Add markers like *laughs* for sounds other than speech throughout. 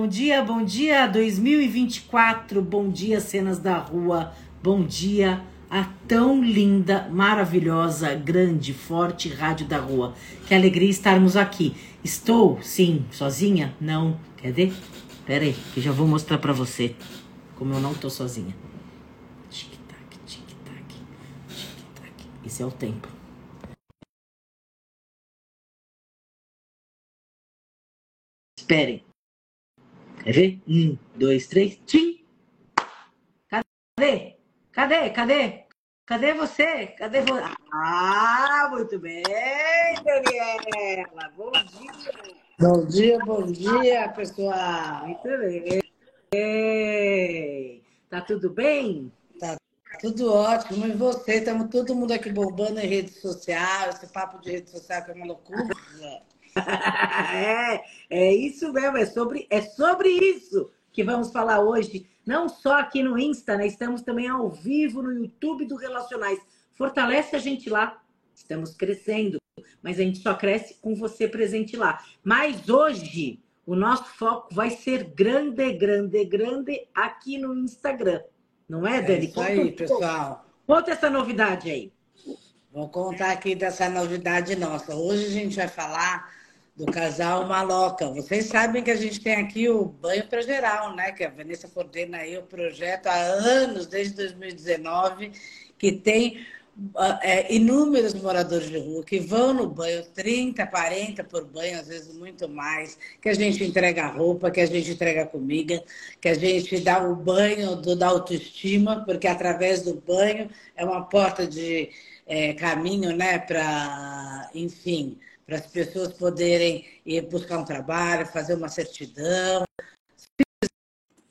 bom dia, bom dia 2024, bom dia cenas da rua, bom dia a tão linda, maravilhosa, grande, forte rádio da rua. Que alegria estarmos aqui. Estou, sim, sozinha? Não. Quer ver? Pera aí, que já vou mostrar para você como eu não tô sozinha. Tic-tac, tic-tac, tic-tac. Esse é o tempo. Esperem. Quer ver? Um, dois, três. Tchim! Cadê? Cadê? Cadê? Cadê você? Cadê você? Ah, muito bem, Daniela. Bom dia. Bom dia, bom dia, pessoal. Muito bem. Tá tudo bem? Tá tudo ótimo. E você? Estamos todo mundo aqui bombando em rede social. Esse papo de rede social que é uma loucura. *laughs* é, é isso mesmo, é sobre, é sobre isso que vamos falar hoje, não só aqui no Insta, né? Estamos também ao vivo no YouTube do Relacionais. Fortalece a gente lá. Estamos crescendo, mas a gente só cresce com você presente lá. Mas hoje o nosso foco vai ser grande, grande, grande aqui no Instagram. Não é, Dani? É isso aí, pessoal. Conta essa novidade aí. Vou contar aqui dessa novidade nossa. Hoje a gente vai falar do casal Maloca. Vocês sabem que a gente tem aqui o Banho para Geral, né? Que a Vanessa coordena aí o projeto há anos, desde 2019, que tem é, inúmeros moradores de rua que vão no banho, 30, 40 por banho, às vezes muito mais, que a gente entrega roupa, que a gente entrega comida, que a gente dá o banho do, da autoestima, porque através do banho é uma porta de é, caminho, né, para, enfim, para as pessoas poderem ir buscar um trabalho, fazer uma certidão,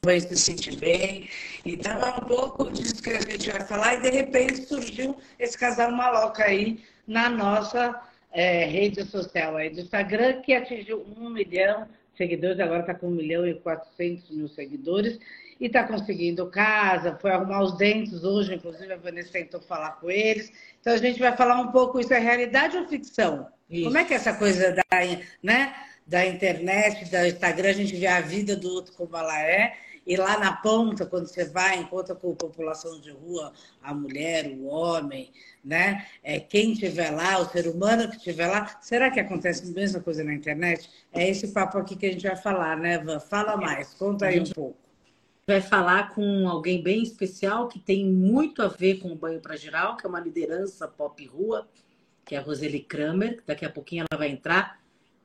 se sentir bem. Então é um pouco disso que a gente vai falar e de repente surgiu esse casal maloca aí na nossa é, rede social aí do Instagram que atingiu um milhão de seguidores, agora está com um milhão e quatrocentos mil seguidores e está conseguindo casa, foi arrumar os dentes hoje, inclusive a Vanessa tentou falar com eles. Então a gente vai falar um pouco, isso é realidade ou ficção? Isso. Como é que é essa coisa da, né, da internet, do Instagram, a gente vê a vida do outro como ela é, e lá na ponta, quando você vai, encontra com a população de rua, a mulher, o homem, né? É, quem estiver lá, o ser humano que estiver lá, será que acontece a mesma coisa na internet? É esse papo aqui que a gente vai falar, né, Van? Fala mais, conta aí um pouco. Vai falar com alguém bem especial que tem muito a ver com o Banho para Geral, que é uma liderança pop rua, que é a Roseli Kramer. Daqui a pouquinho ela vai entrar.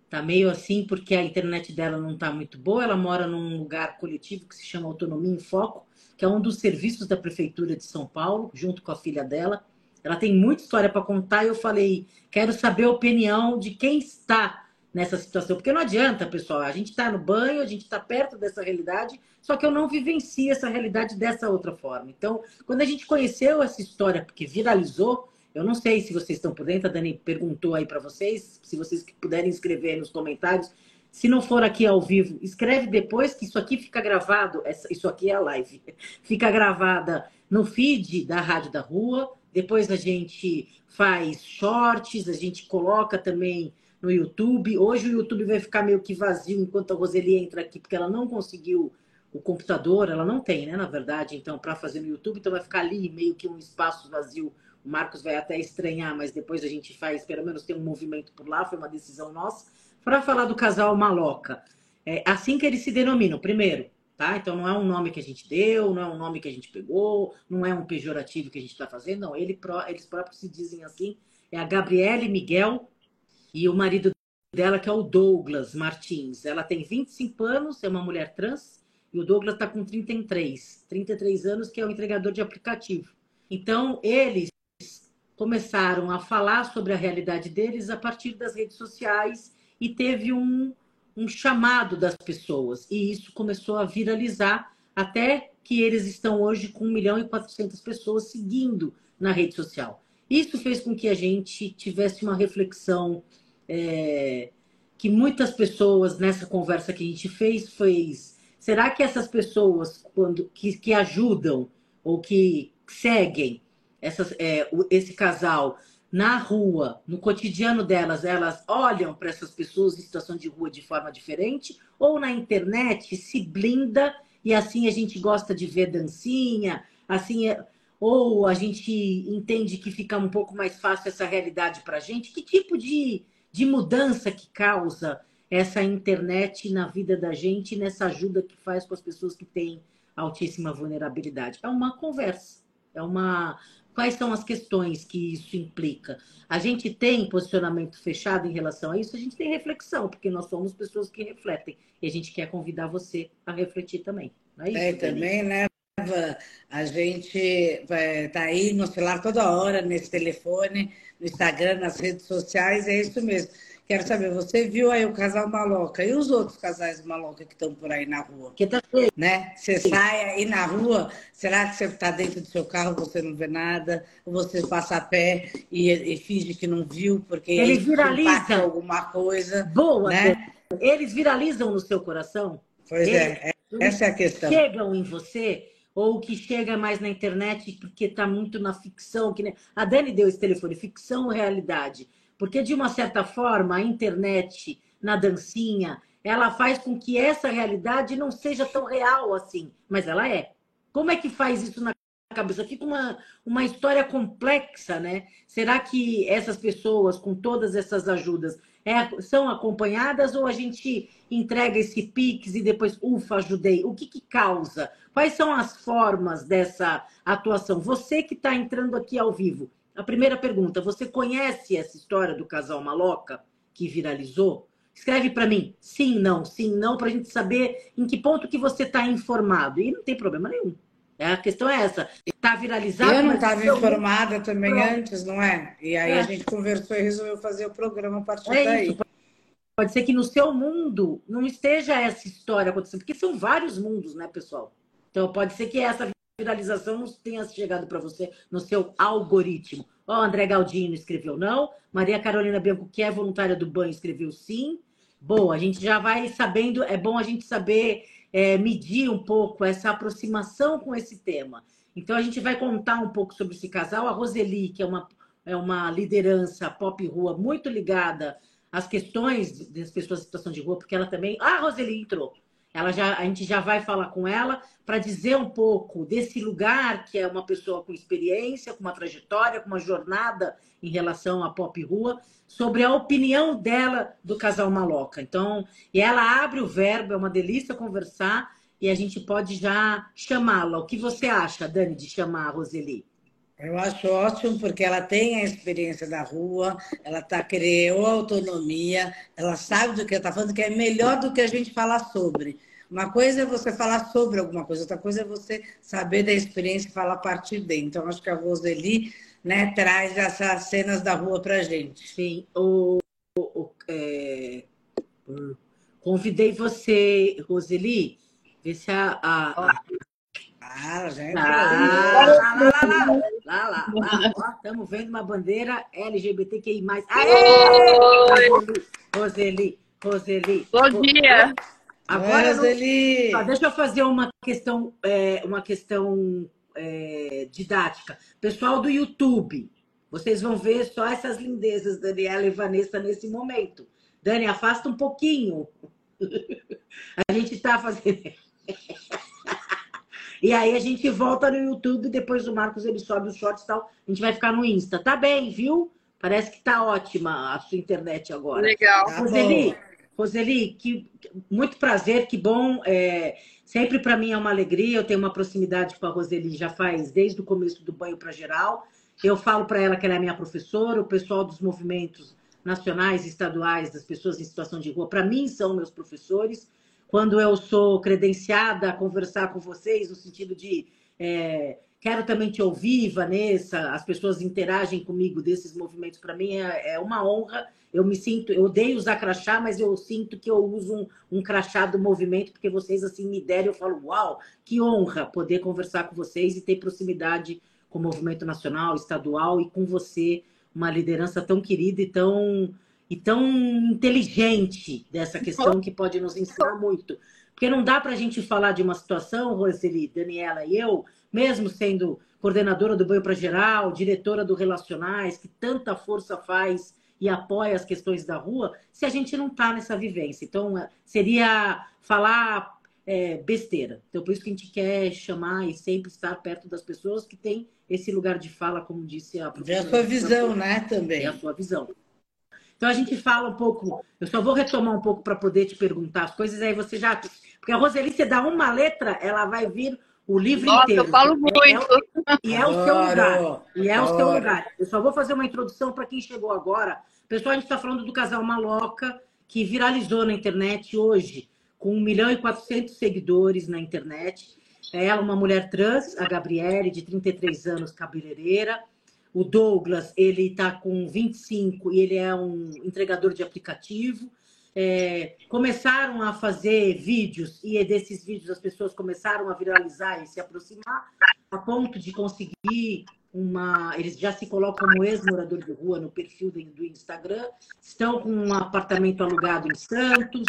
Tá meio assim porque a internet dela não tá muito boa. Ela mora num lugar coletivo que se chama Autonomia em Foco, que é um dos serviços da prefeitura de São Paulo, junto com a filha dela. Ela tem muita história para contar e eu falei, quero saber a opinião de quem está nessa situação, porque não adianta, pessoal, a gente está no banho, a gente está perto dessa realidade, só que eu não vivencio essa realidade dessa outra forma. Então, quando a gente conheceu essa história, porque viralizou, eu não sei se vocês estão por dentro, a Dani perguntou aí para vocês, se vocês puderem escrever nos comentários. Se não for aqui ao vivo, escreve depois que isso aqui fica gravado, isso aqui é a live, *laughs* fica gravada no feed da Rádio da Rua. Depois a gente faz shorts, a gente coloca também no YouTube. Hoje o YouTube vai ficar meio que vazio enquanto a Roseli entra aqui, porque ela não conseguiu o computador, ela não tem, né, na verdade, então, para fazer no YouTube, então vai ficar ali meio que um espaço vazio o Marcos vai até estranhar, mas depois a gente faz, pelo menos tem um movimento por lá, foi uma decisão nossa, para falar do casal Maloca. É assim que eles se denominam, primeiro, tá? Então não é um nome que a gente deu, não é um nome que a gente pegou, não é um pejorativo que a gente está fazendo, não. Ele, eles próprios se dizem assim. É a Gabriele Miguel e o marido dela, que é o Douglas Martins. Ela tem 25 anos, é uma mulher trans, e o Douglas está com 33. 33 anos, que é o entregador de aplicativo. Então, eles começaram a falar sobre a realidade deles a partir das redes sociais e teve um, um chamado das pessoas. E isso começou a viralizar até que eles estão hoje com 1 milhão e 400 pessoas seguindo na rede social. Isso fez com que a gente tivesse uma reflexão é, que muitas pessoas nessa conversa que a gente fez fez. Será que essas pessoas quando que, que ajudam ou que seguem essas, é, esse casal na rua, no cotidiano delas, elas olham para essas pessoas em situação de rua de forma diferente, ou na internet se blinda e assim a gente gosta de ver dancinha, assim, é, ou a gente entende que fica um pouco mais fácil essa realidade para a gente? Que tipo de, de mudança que causa essa internet na vida da gente, nessa ajuda que faz com as pessoas que têm altíssima vulnerabilidade? É uma conversa, é uma Quais são as questões que isso implica? A gente tem posicionamento fechado em relação a isso, a gente tem reflexão, porque nós somos pessoas que refletem. E a gente quer convidar você a refletir também. Não é isso? É, também, né? A gente está aí no celular toda hora, nesse telefone, no Instagram, nas redes sociais, é isso mesmo. Quero saber, você viu aí o casal maloca e os outros casais maloca que estão por aí na rua? Que tá né? Você sai aí na rua, será que você está dentro do seu carro, você não vê nada, ou você passa a pé e, e finge que não viu, porque eles viralizam alguma coisa. Boa, né? Eles viralizam no seu coração? Pois é, eles é, essa é a questão. Chegam em você ou que chega mais na internet porque está muito na ficção, que nem... a Dani deu esse telefone, ficção ou realidade? Porque, de uma certa forma, a internet, na dancinha, ela faz com que essa realidade não seja tão real assim, mas ela é. Como é que faz isso na cabeça? Fica uma, uma história complexa, né? Será que essas pessoas, com todas essas ajudas, é, são acompanhadas ou a gente entrega esse pix e depois, ufa, ajudei? O que, que causa? Quais são as formas dessa atuação? Você que está entrando aqui ao vivo, a primeira pergunta: você conhece essa história do casal maloca que viralizou? Escreve para mim, sim, não, sim, não, para a gente saber em que ponto que você está informado. E não tem problema nenhum. É, a questão é essa. Está viralizado. Eu não estava informada também Pronto. antes, não é? E aí é. a gente conversou e resolveu fazer o programa a partir é daí. Isso. Pode ser que no seu mundo não esteja essa história acontecendo, porque são vários mundos, né, pessoal? Então pode ser que essa viralização não tenha chegado para você no seu algoritmo. Ó, André Galdino escreveu não. Maria Carolina Bianco, que é voluntária do banho, escreveu sim. Boa, a gente já vai sabendo, é bom a gente saber é, medir um pouco essa aproximação com esse tema. Então, a gente vai contar um pouco sobre esse casal. A Roseli, que é uma, é uma liderança pop rua muito ligada às questões das pessoas em situação de rua, porque ela também. Ah, a Roseli entrou. Ela já, a gente já vai falar com ela para dizer um pouco desse lugar que é uma pessoa com experiência, com uma trajetória, com uma jornada em relação à pop rua, sobre a opinião dela do casal Maloca. Então, e ela abre o verbo, é uma delícia conversar e a gente pode já chamá-la. O que você acha, Dani, de chamar a Roseli? Eu acho ótimo porque ela tem a experiência da rua, ela tá criou autonomia, ela sabe do que está falando, que é melhor do que a gente falar sobre. Uma coisa é você falar sobre alguma coisa, outra coisa é você saber da experiência e falar a partir dele. Então, acho que a Roseli né, traz essas cenas da rua para gente. Sim, o, o é... convidei você, Roseli, ver se a, a, ah, gente. Lá, lá, lá, lá, lá, lá, lá. Estamos vendo uma bandeira LGBTQI+. Aê! Roseli, Roseli. Bom dia. Agora, Roseli. Não... deixa eu fazer uma questão, é, uma questão é, didática. Pessoal do YouTube, vocês vão ver só essas lindezas, Daniela e Vanessa, nesse momento. Dani, afasta um pouquinho. *laughs* A gente está fazendo. *laughs* E aí a gente volta no YouTube, depois o Marcos ele sobe os shorts e tal. A gente vai ficar no Insta. Tá bem, viu? Parece que tá ótima a sua internet agora. Legal. Tá Roseli, Roseli, que, muito prazer, que bom. É, sempre para mim é uma alegria. Eu tenho uma proximidade com a Roseli já faz desde o começo do banho para geral. Eu falo para ela que ela é minha professora, o pessoal dos movimentos nacionais e estaduais das pessoas em situação de rua, para mim são meus professores quando eu sou credenciada a conversar com vocês, no sentido de é, quero também te ouvir, Vanessa, as pessoas interagem comigo desses movimentos, para mim é, é, uma honra. Eu me sinto, eu odeio usar crachá, mas eu sinto que eu uso um, um crachá do movimento, porque vocês assim me deram, eu falo, uau, que honra poder conversar com vocês e ter proximidade com o movimento nacional, estadual e com você, uma liderança tão querida e tão e tão inteligente dessa questão que pode nos ensinar muito. Porque não dá para a gente falar de uma situação, Roseli, Daniela e eu, mesmo sendo coordenadora do Banho para Geral, diretora do Relacionais, que tanta força faz e apoia as questões da rua, se a gente não está nessa vivência. Então, é, seria falar é, besteira. Então, por isso que a gente quer chamar e sempre estar perto das pessoas que têm esse lugar de fala, como disse a professora. É a sua visão, né, também. É a sua visão. Então, a gente fala um pouco, eu só vou retomar um pouco para poder te perguntar as coisas, aí você já... Porque a Roseli, você dá uma letra, ela vai vir o livro Nossa, inteiro. eu falo muito. É, e é o seu lugar. E é o seu lugar. Eu só vou fazer uma introdução para quem chegou agora. Pessoal, a gente está falando do casal Maloca, que viralizou na internet hoje, com 1 milhão e 400 seguidores na internet. É ela, uma mulher trans, a Gabriele, de 33 anos, cabeleireira. O Douglas, ele está com 25 e ele é um entregador de aplicativo é, começaram a fazer vídeos e desses vídeos as pessoas começaram a viralizar e se aproximar a ponto de conseguir uma. Eles já se colocam como ex-morador de rua no perfil do Instagram, estão com um apartamento alugado em Santos,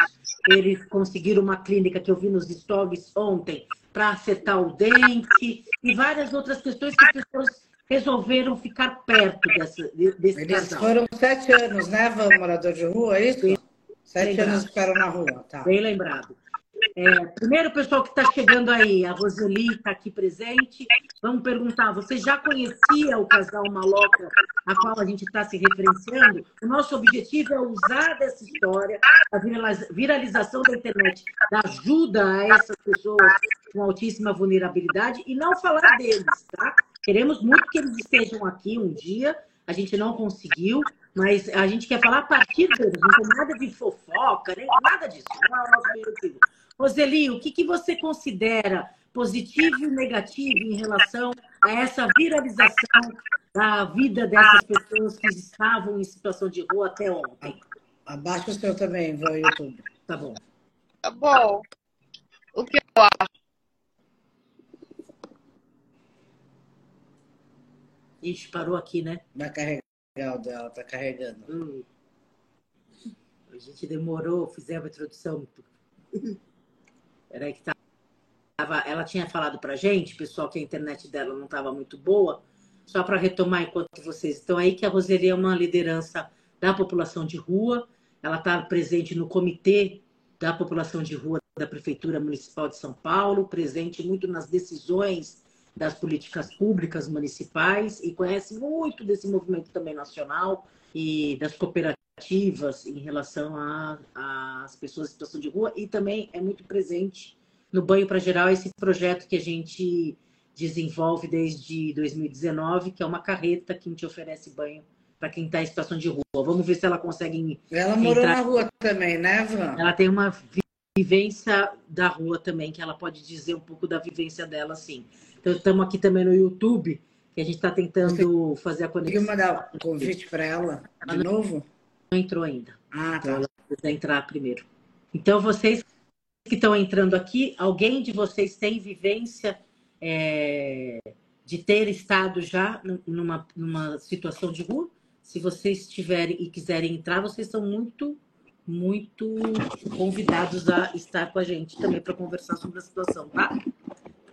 eles conseguiram uma clínica que eu vi nos stories ontem para acertar o dente e várias outras questões que as pessoas resolveram ficar perto dessa, desse Eles casal. foram sete anos, né, morador de rua, é isso? Sete lembrado. anos ficaram na rua, tá. Bem lembrado. É, primeiro, pessoal que está chegando aí, a Roseli está aqui presente. Vamos perguntar: você já conhecia o casal Maloca, a qual a gente está se referenciando? O nosso objetivo é usar dessa história, a viralização da internet, da ajuda a essas pessoas com altíssima vulnerabilidade e não falar deles, tá? Queremos muito que eles estejam aqui um dia. A gente não conseguiu, mas a gente quer falar a partir deles, não tem nada de fofoca, nem nada disso. Não é o nosso objetivo. Roseli, o que, que você considera positivo e negativo em relação a essa viralização da vida dessas pessoas que estavam em situação de rua até ontem? Abaixa o seu também, vai YouTube. Tá bom. Tá bom. O que eu acho? Ixi, parou aqui, né? Vai carregar o dela, tá carregando. Hum. A gente demorou, fizemos a introdução. *laughs* Peraí que tava, ela tinha falado pra gente, pessoal, que a internet dela não estava muito boa. Só para retomar enquanto vocês estão aí, que a Roseli é uma liderança da população de rua. Ela está presente no comitê da população de rua da Prefeitura Municipal de São Paulo, presente muito nas decisões das políticas públicas municipais e conhece muito desse movimento também nacional e das cooperativas em relação às pessoas em situação de rua e também é muito presente no Banho para Geral esse projeto que a gente desenvolve desde 2019, que é uma carreta que a gente oferece banho para quem está em situação de rua. Vamos ver se ela consegue. Ela morou entrar... na rua também, né, Van? Ela tem uma vivência da rua também, que ela pode dizer um pouco da vivência dela, sim. Então, estamos aqui também no YouTube, que a gente está tentando Você fazer a conexão. Conseguiu mandar um convite para ela de novo? Não entrou ainda. Ah, tá. Ela precisa entrar primeiro. Então, vocês que estão entrando aqui, alguém de vocês tem vivência é, de ter estado já numa, numa situação de rua? Se vocês tiverem e quiserem entrar, vocês são muito, muito convidados a estar com a gente também para conversar sobre a situação, tá?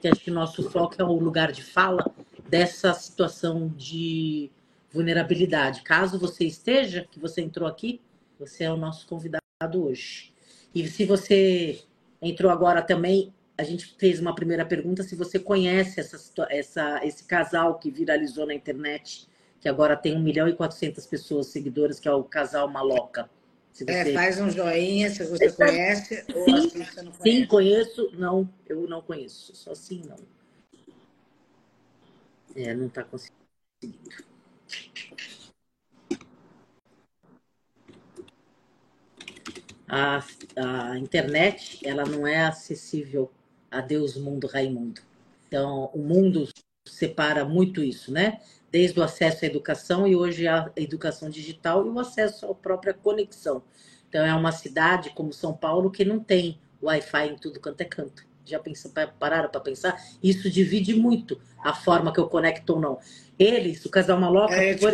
Porque acho que nosso foco é o lugar de fala dessa situação de vulnerabilidade. Caso você esteja, que você entrou aqui, você é o nosso convidado hoje. E se você entrou agora também, a gente fez uma primeira pergunta se você conhece essa, essa, esse casal que viralizou na internet, que agora tem 1 milhão e 400 pessoas seguidoras, que é o casal Maloca. Se é, você... É, faz um joinha se você conhece ou sim, assim você não conhece. Sim, conheço. Não, eu não conheço. Só sim, não. É, não está conseguindo. A, a internet, ela não é acessível a Deus, mundo, Raimundo. Então, o mundo separa muito isso, né? Desde o acesso à educação e hoje a educação digital e o acesso à própria conexão. Então, é uma cidade como São Paulo que não tem Wi-Fi em tudo quanto é canto. Já pensam, pararam para pensar? Isso divide muito a forma que eu conecto ou não. Eles, o casal Maloca, é, por,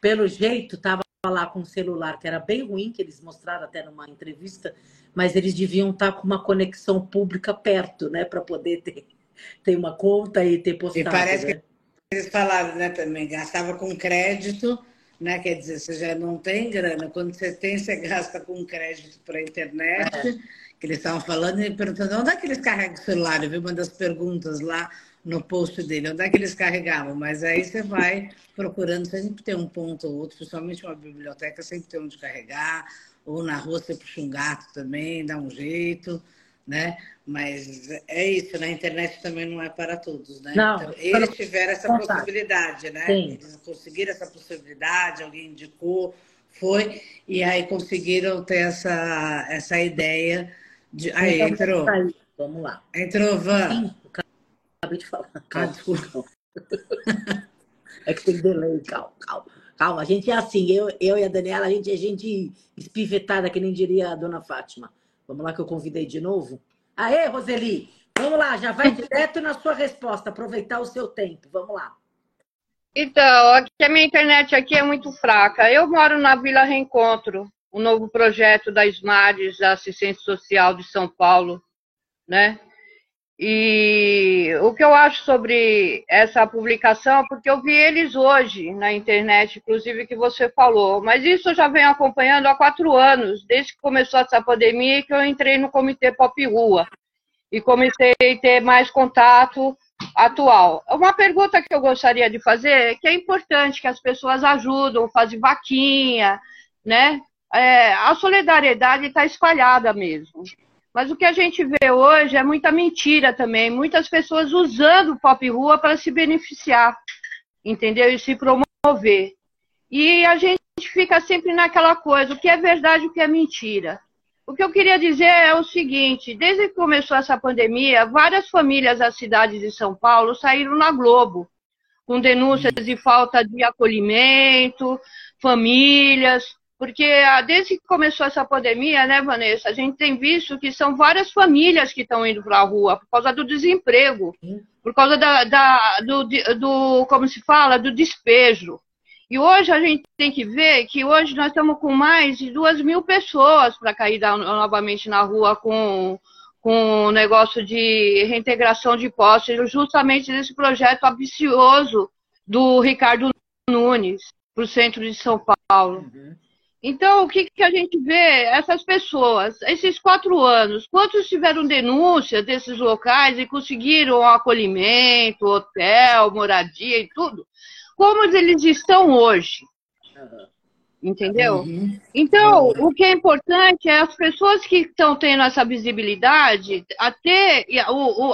pelo jeito, estava lá com um celular que era bem ruim, que eles mostraram até numa entrevista, mas eles deviam estar com uma conexão pública perto, né, para poder ter, ter uma conta e ter postado. E parece né? que eles falaram, né, também, gastava com crédito, né, quer dizer, você já não tem grana, quando você tem, você gasta com crédito para a internet, é. que eles estavam falando e perguntando onde é que eles carregam o celular, eu vi uma das perguntas lá, no post dele, onde é que eles carregavam, mas aí você vai procurando, sempre tem um ponto ou outro, principalmente uma biblioteca, sempre tem onde carregar, ou na rua você puxa um gato também, dá um jeito, né? Mas é isso, na internet também não é para todos, né? Não, então, eles tiveram essa possibilidade, né? Sim. Eles conseguiram essa possibilidade, alguém indicou, foi, e aí conseguiram ter essa, essa ideia de. Aí Então, entrou. tá aí. Vamos lá. Entrou, Van. Acabei de falar. Ah, Calma, desculpa. *laughs* É que tem delay, calma, calma. Calma, a gente é assim, eu, eu e a Daniela, a gente é gente espivetada, que nem diria a dona Fátima. Vamos lá que eu convidei de novo. Aê, Roseli! Vamos lá, já vai direto na sua resposta, aproveitar o seu tempo. Vamos lá. Então, aqui a minha internet aqui é muito fraca. Eu moro na Vila Reencontro, o novo projeto da SMARES, da Assistência Social de São Paulo, né? E o que eu acho sobre essa publicação, porque eu vi eles hoje na internet, inclusive que você falou, mas isso eu já venho acompanhando há quatro anos, desde que começou essa pandemia que eu entrei no Comitê Pop Rua e comecei a ter mais contato atual. Uma pergunta que eu gostaria de fazer é que é importante que as pessoas ajudam, fazem vaquinha, né? É, a solidariedade está espalhada mesmo. Mas o que a gente vê hoje é muita mentira também, muitas pessoas usando o pop rua para se beneficiar, entendeu? E se promover. E a gente fica sempre naquela coisa, o que é verdade o que é mentira. O que eu queria dizer é o seguinte: desde que começou essa pandemia, várias famílias da cidade de São Paulo saíram na Globo, com denúncias de falta de acolhimento, famílias, porque ah, desde que começou essa pandemia, né, Vanessa, a gente tem visto que são várias famílias que estão indo para a rua por causa do desemprego, por causa da, da do, do, como se fala, do despejo. E hoje a gente tem que ver que hoje nós estamos com mais de duas mil pessoas para cair da, novamente na rua com, com o negócio de reintegração de postos, justamente nesse projeto ambicioso do Ricardo Nunes para o centro de São Paulo. Uhum. Então, o que, que a gente vê? Essas pessoas, esses quatro anos, quantos tiveram denúncia desses locais e conseguiram acolhimento, hotel, moradia e tudo? Como eles estão hoje? Entendeu? Uhum. Então, o que é importante é as pessoas que estão tendo essa visibilidade a ter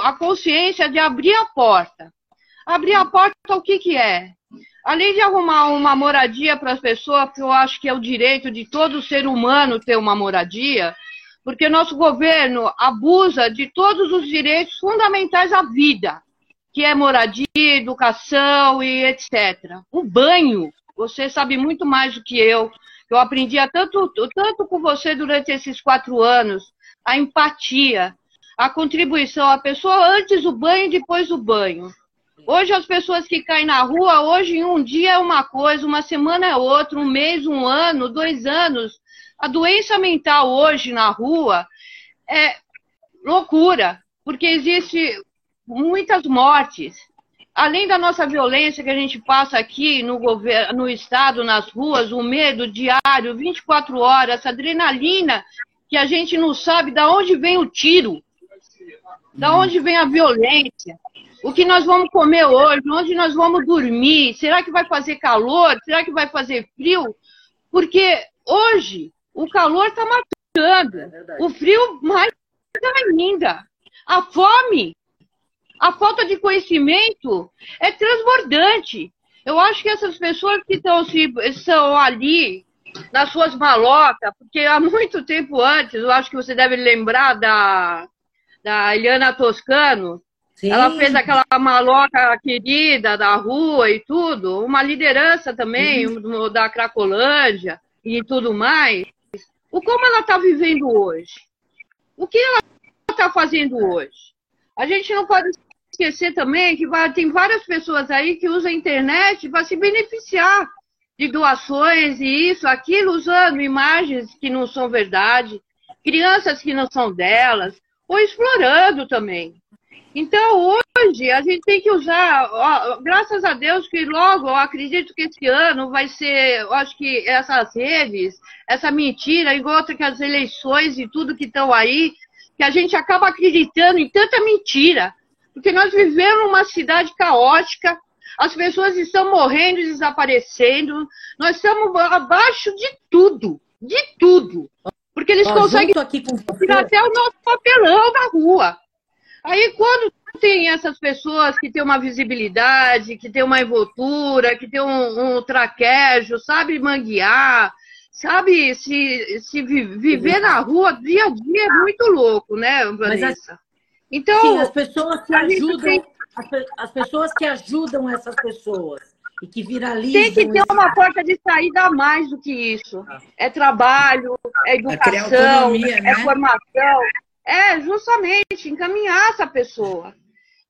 a consciência de abrir a porta. Abrir a porta, o que, que é? Além de arrumar uma moradia para as pessoas, porque eu acho que é o direito de todo ser humano ter uma moradia, porque nosso governo abusa de todos os direitos fundamentais à vida, que é moradia, educação e etc. O banho, você sabe muito mais do que eu. Eu aprendi tanto, tanto com você durante esses quatro anos, a empatia, a contribuição, a pessoa antes do banho e depois do banho. Hoje as pessoas que caem na rua, hoje um dia é uma coisa, uma semana é outra, um mês, um ano, dois anos. A doença mental hoje na rua é loucura, porque existe muitas mortes. Além da nossa violência que a gente passa aqui no governo, no estado, nas ruas, o medo diário, 24 horas, essa adrenalina que a gente não sabe da onde vem o tiro, da onde vem a violência o que nós vamos comer hoje, onde nós vamos dormir, será que vai fazer calor, será que vai fazer frio? Porque hoje o calor está matando, é o frio mais ainda. A fome, a falta de conhecimento é transbordante. Eu acho que essas pessoas que estão são ali nas suas malocas, porque há muito tempo antes, eu acho que você deve lembrar da, da Eliana Toscano, Sim. Ela fez aquela maloca querida da rua e tudo, uma liderança também uhum. da Cracolândia e tudo mais. O como ela está vivendo hoje? O que ela está fazendo hoje? A gente não pode esquecer também que vai, tem várias pessoas aí que usam a internet para se beneficiar. de doações e isso, aquilo, usando imagens que não são verdade, crianças que não são delas, ou explorando também. Então, hoje, a gente tem que usar, ó, graças a Deus que logo, eu acredito que esse ano vai ser, acho que essas redes, essa mentira, igual que as eleições e tudo que estão aí, que a gente acaba acreditando em tanta mentira. Porque nós vivemos numa cidade caótica, as pessoas estão morrendo e desaparecendo, nós estamos abaixo de tudo, de tudo. Porque eles Ó, conseguem tirar até o nosso papelão da rua. Aí quando tem essas pessoas que têm uma visibilidade, que tem uma envoltura, que tem um, um traquejo, sabe manguear, sabe se, se viver na rua dia a dia é muito louco, né, Vanessa? então, sim, as pessoas que ajudam, tem... as, as pessoas que ajudam essas pessoas e que viralizam. Tem que ter uma porta de saída a mais do que isso. Ah. É trabalho, é educação, é, né? formação. É, justamente, encaminhar essa pessoa.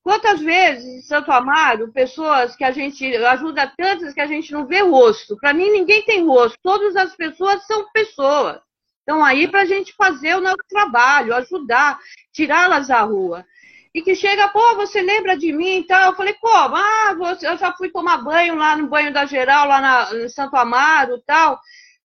Quantas vezes em Santo Amaro, pessoas que a gente ajuda tantas que a gente não vê rosto. Para mim, ninguém tem rosto. Todas as pessoas são pessoas. Estão aí para a gente fazer o nosso trabalho, ajudar, tirá-las da rua. E que chega, pô, você lembra de mim e tal? Eu falei, como? Ah, você, eu já fui tomar banho lá no banho da geral, lá na, em Santo Amaro e tal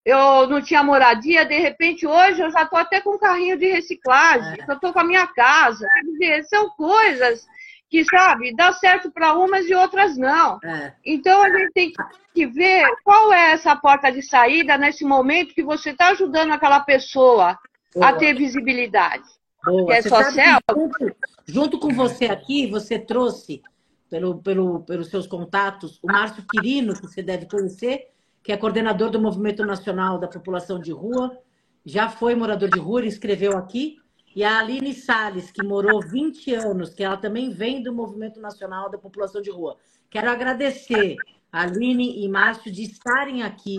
eu não tinha moradia, de repente hoje eu já estou até com um carrinho de reciclagem, é. eu estou com a minha casa. Quer dizer, são coisas que, sabe, dá certo para umas e outras não. É. Então a gente tem que ver qual é essa porta de saída nesse momento que você está ajudando aquela pessoa Boa. a ter visibilidade. Boa. Que é social. Junto, junto, com você aqui, você trouxe, pelo, pelo, pelos seus contatos, o Márcio Quirino, que você deve conhecer, que é coordenador do Movimento Nacional da População de Rua, já foi morador de rua, escreveu aqui, e a Aline Sales, que morou 20 anos, que ela também vem do Movimento Nacional da População de Rua. Quero agradecer a Aline e Márcio de estarem aqui.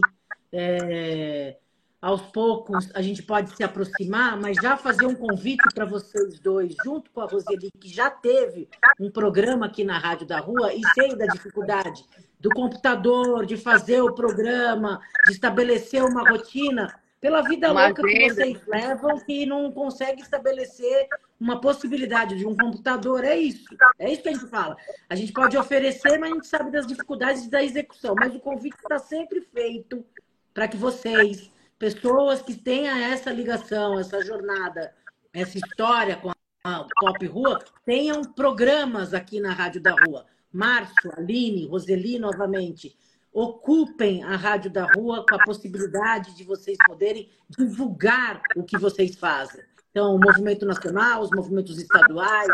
É, aos poucos a gente pode se aproximar, mas já fazer um convite para vocês dois, junto com a Roseli, que já teve um programa aqui na Rádio da Rua e sei da dificuldade do computador, de fazer o programa, de estabelecer uma rotina, pela vida uma louca que vocês levam, que não consegue estabelecer uma possibilidade de um computador. É isso. É isso que a gente fala. A gente pode oferecer, mas a gente sabe das dificuldades da execução. Mas o convite está sempre feito para que vocês, pessoas que tenham essa ligação, essa jornada, essa história com a Pop Rua, tenham programas aqui na Rádio da Rua. Márcio, Aline, Roseli novamente, ocupem a Rádio da Rua com a possibilidade de vocês poderem divulgar o que vocês fazem. Então, o movimento nacional, os movimentos estaduais,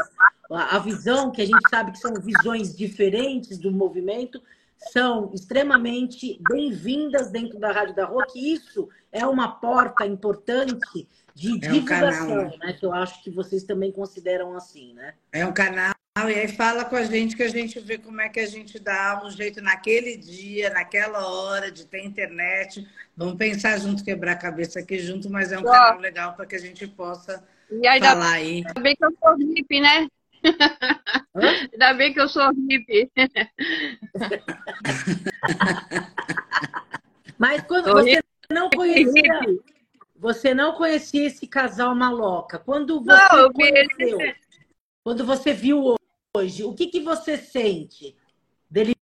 a visão que a gente sabe que são visões diferentes do movimento, são extremamente bem-vindas dentro da Rádio da Rua, que isso é uma porta importante de é divulgação, um canal, né? Que eu acho que vocês também consideram assim, né? É um canal e aí fala com a gente que a gente vê como é que a gente dá um jeito naquele dia, naquela hora de ter internet. Vamos pensar junto, quebrar a cabeça aqui junto, mas é um canal legal para que a gente possa e aí, falar aí. Ainda bem que eu sou hippie, né? Hã? *laughs* Ainda bem que eu sou hippie. *laughs* mas quando você não conhecia, você não conhecia esse casal maloca. Quando você não, conheceu, quando você viu hoje, o que, que você sente dele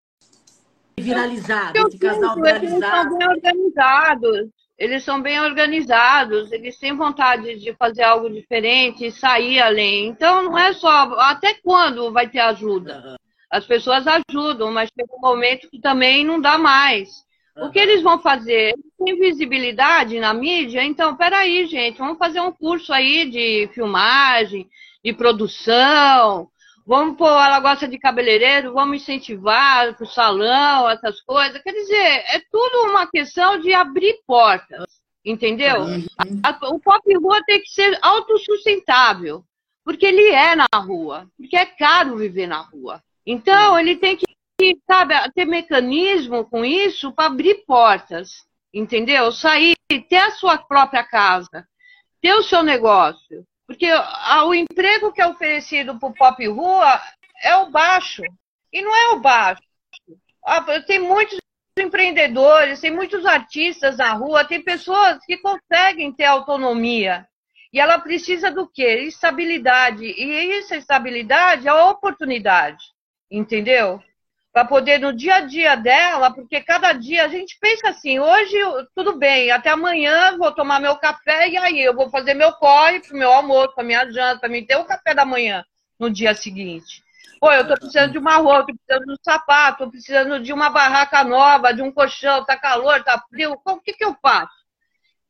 viralizado, esse casal viralizado? Eles são bem organizados, eles são bem organizados, eles têm vontade de fazer algo diferente e sair além. Então não é só até quando vai ter ajuda. As pessoas ajudam, mas tem um momento que também não dá mais. O que eles vão fazer? Tem visibilidade na mídia? Então, peraí, gente, vamos fazer um curso aí de filmagem, de produção, vamos pôr, ela gosta de cabeleireiro, vamos incentivar para o salão, essas coisas. Quer dizer, é tudo uma questão de abrir portas, entendeu? Uhum. o pop rua tem que ser autossustentável, porque ele é na rua, porque é caro viver na rua. Então, ele tem que, sabe, ter mecanismo com isso para abrir portas, entendeu? Sair, ter a sua própria casa, ter o seu negócio. Porque o emprego que é oferecido para o pop rua é o baixo. E não é o baixo. Tem muitos empreendedores, tem muitos artistas na rua, tem pessoas que conseguem ter autonomia. E ela precisa do quê? Estabilidade. E essa estabilidade é a oportunidade, entendeu? Para poder no dia a dia dela, porque cada dia a gente pensa assim, hoje tudo bem, até amanhã vou tomar meu café e aí eu vou fazer meu corre para meu almoço, para minha janta, para me ter o café da manhã no dia seguinte. Pô, eu tô precisando de uma roupa, tô precisando de um sapato, tô precisando de uma barraca nova, de um colchão, tá calor, tá frio, o que que eu faço?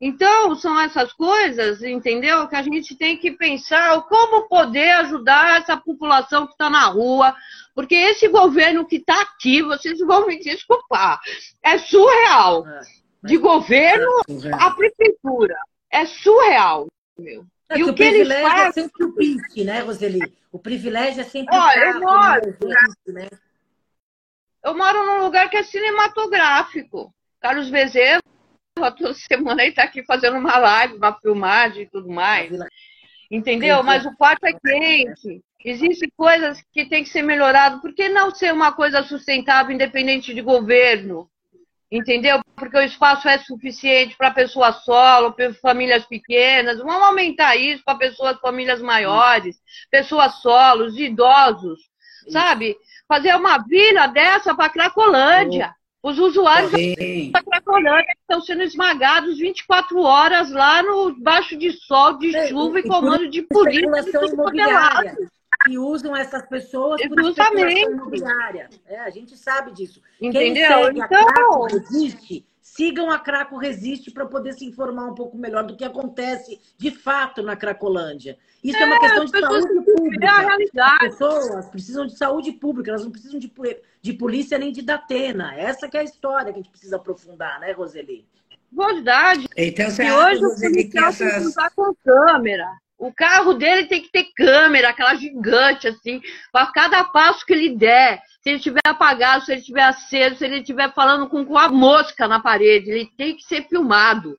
Então, são essas coisas, entendeu? Que a gente tem que pensar como poder ajudar essa população que está na rua, porque esse governo que está aqui, vocês vão me desculpar, é surreal. É, de governo é a prefeitura. É surreal, meu. É e o, que eles é fazem... é sempre o PIC, né, Roseli? O privilégio é sempre Olha, o carro, eu moro, né? eu moro num lugar que é cinematográfico. Carlos Bezerra, toda semana ele está aqui fazendo uma live, uma filmagem e tudo mais. Entendeu? Mas o quarto é quente. Existem coisas que tem que ser melhorado. Por que não ser uma coisa sustentável, independente de governo? Entendeu? Porque o espaço é suficiente para pessoas solo, para famílias pequenas. Vamos aumentar isso para pessoas, famílias maiores, pessoas solos, idosos, sabe? Fazer uma vila dessa para Cracolândia. Os usuários da Cracolândia estão sendo esmagados 24 horas lá no baixo de sol, de chuva e, e comando de polícia. imobiliária. E usam essas pessoas por especulação imobiliária. É, a gente sabe disso. Entendeu? Quem então... resiste, sigam a Craco Resiste para poder se informar um pouco melhor do que acontece de fato na Cracolândia. Isso é, é uma questão de saúde pública. As pessoas precisam de saúde pública, elas não precisam de, de polícia nem de Datena. Essa que é a história que a gente precisa aprofundar, né, Roseli? Verdade. Então, você e hoje o policial essas... tem que usar com câmera. O carro dele tem que ter câmera, aquela gigante, assim, para cada passo que ele der. Se ele estiver apagado, se ele estiver aceso, se ele estiver falando com, com a mosca na parede, ele tem que ser filmado.